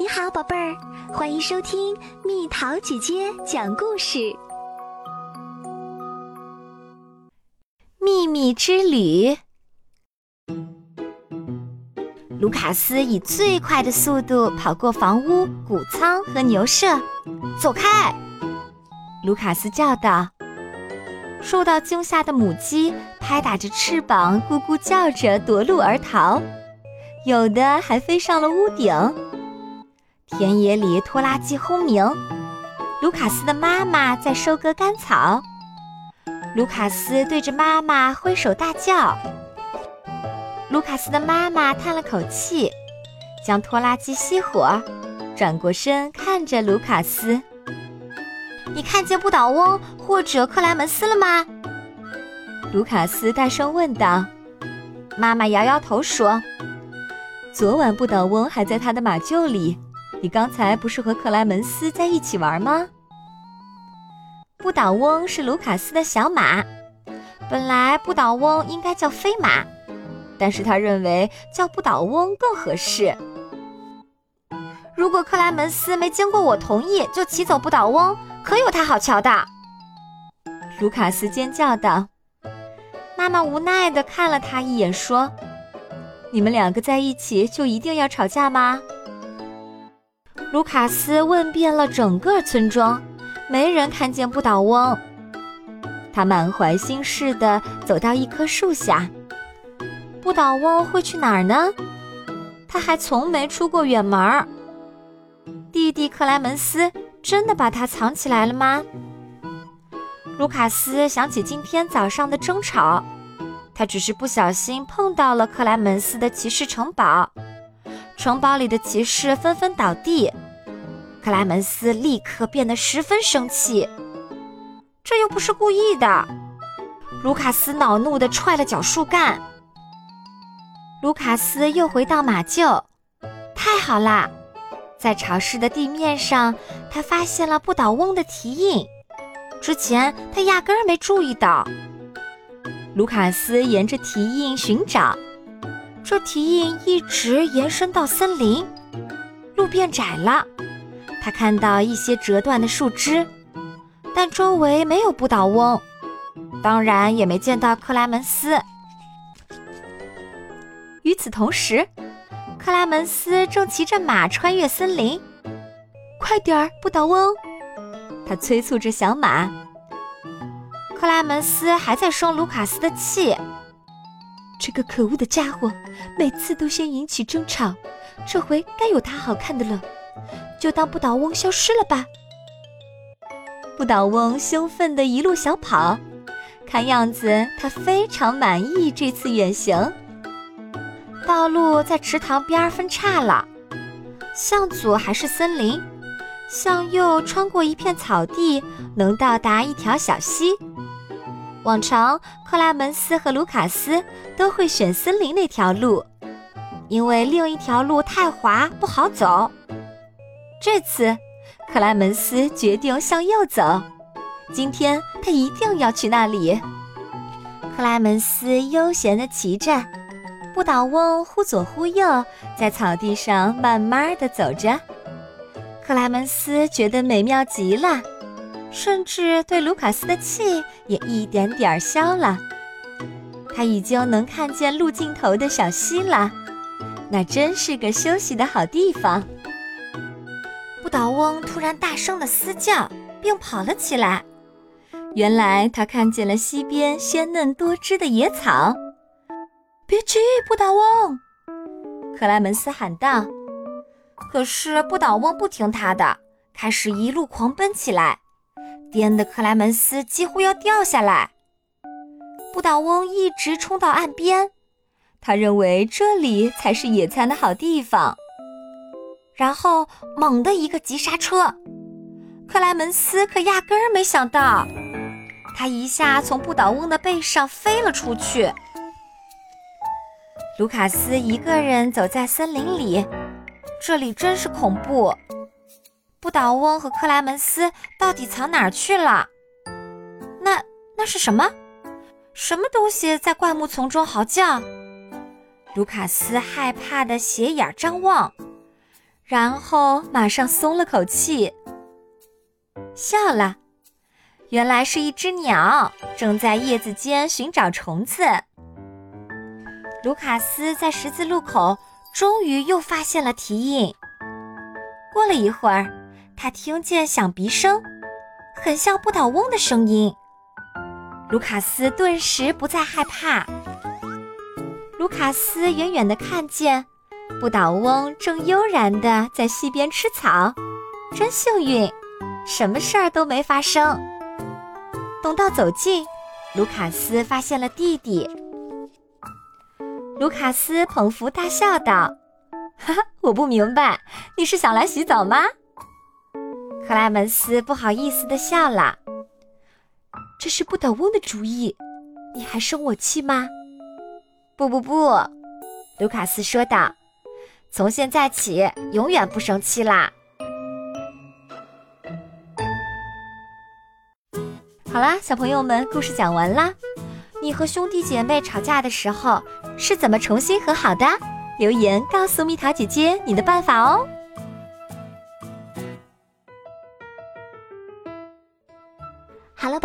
你好，宝贝儿，欢迎收听蜜桃姐姐讲故事。秘密之旅，卢卡斯以最快的速度跑过房屋、谷仓和牛舍，走开！卢卡斯叫道。受到惊吓的母鸡拍打着翅膀，咕咕叫着夺路而逃，有的还飞上了屋顶。田野里拖拉机轰鸣，卢卡斯的妈妈在收割干草。卢卡斯对着妈妈挥手大叫。卢卡斯的妈妈叹了口气，将拖拉机熄火，转过身看着卢卡斯：“你看见不倒翁或者克莱门斯了吗？”卢卡斯大声问道。妈妈摇摇头说：“昨晚不倒翁还在他的马厩里。”你刚才不是和克莱门斯在一起玩吗？不倒翁是卢卡斯的小马，本来不倒翁应该叫飞马，但是他认为叫不倒翁更合适。如果克莱门斯没经过我同意就骑走不倒翁，可有他好瞧的！卢卡斯尖叫道。妈妈无奈地看了他一眼，说：“你们两个在一起就一定要吵架吗？”卢卡斯问遍了整个村庄，没人看见不倒翁。他满怀心事地走到一棵树下。不倒翁会去哪儿呢？他还从没出过远门儿。弟弟克莱门斯真的把他藏起来了吗？卢卡斯想起今天早上的争吵，他只是不小心碰到了克莱门斯的骑士城堡。城堡里的骑士纷纷倒地，克莱门斯立刻变得十分生气。这又不是故意的。卢卡斯恼怒地踹了脚树干。卢卡斯又回到马厩，太好啦！在潮湿的地面上，他发现了不倒翁的蹄印，之前他压根儿没注意到。卢卡斯沿着蹄印寻找。这蹄印一直延伸到森林，路变窄了。他看到一些折断的树枝，但周围没有不倒翁，当然也没见到克莱门斯。与此同时，克莱门斯正骑着马穿越森林。快点儿，不倒翁！他催促着小马。克莱门斯还在生卢卡斯的气。这个可恶的家伙，每次都先引起争吵，这回该有他好看的了。就当不倒翁消失了吧。不倒翁兴奋地一路小跑，看样子他非常满意这次远行。道路在池塘边分叉了，向左还是森林，向右穿过一片草地，能到达一条小溪。往常，克莱门斯和卢卡斯都会选森林那条路，因为另一条路太滑不好走。这次，克莱门斯决定向右走。今天他一定要去那里。克莱门斯悠闲地骑着，不倒翁忽左忽右，在草地上慢慢地走着。克莱门斯觉得美妙极了。甚至对卢卡斯的气也一点点消了。他已经能看见路尽头的小溪了，那真是个休息的好地方。不倒翁突然大声的嘶叫，并跑了起来。原来他看见了溪边鲜嫩多汁的野草。别去，不倒翁！克莱门斯喊道。可是不倒翁不听他的，开始一路狂奔起来。颠的克莱门斯几乎要掉下来。不倒翁一直冲到岸边，他认为这里才是野餐的好地方。然后猛地一个急刹车，克莱门斯可压根儿没想到，他一下从不倒翁的背上飞了出去。卢卡斯一个人走在森林里，这里真是恐怖。不倒翁和克莱门斯到底藏哪儿去了？那那是什么？什么东西在灌木丛中嚎叫？卢卡斯害怕的斜眼张望，然后马上松了口气，笑了。原来是一只鸟正在叶子间寻找虫子。卢卡斯在十字路口终于又发现了蹄印。过了一会儿，他听见响鼻声，很像不倒翁的声音。卢卡斯顿时不再害怕。卢卡斯远远地看见，不倒翁正悠然地在溪边吃草，真幸运，什么事儿都没发生。等到走近，卢卡斯发现了弟弟。卢卡斯捧腹大笑道：“哈哈，我不明白，你是想来洗澡吗？”克莱门斯不好意思地笑了：“这是不倒翁的主意，你还生我气吗？”“不不不。”卢卡斯说道，“从现在起，永远不生气啦。”好啦，小朋友们，故事讲完啦。你和兄弟姐妹吵架的时候是怎么重新和好的？留言告诉蜜桃姐姐你的办法哦。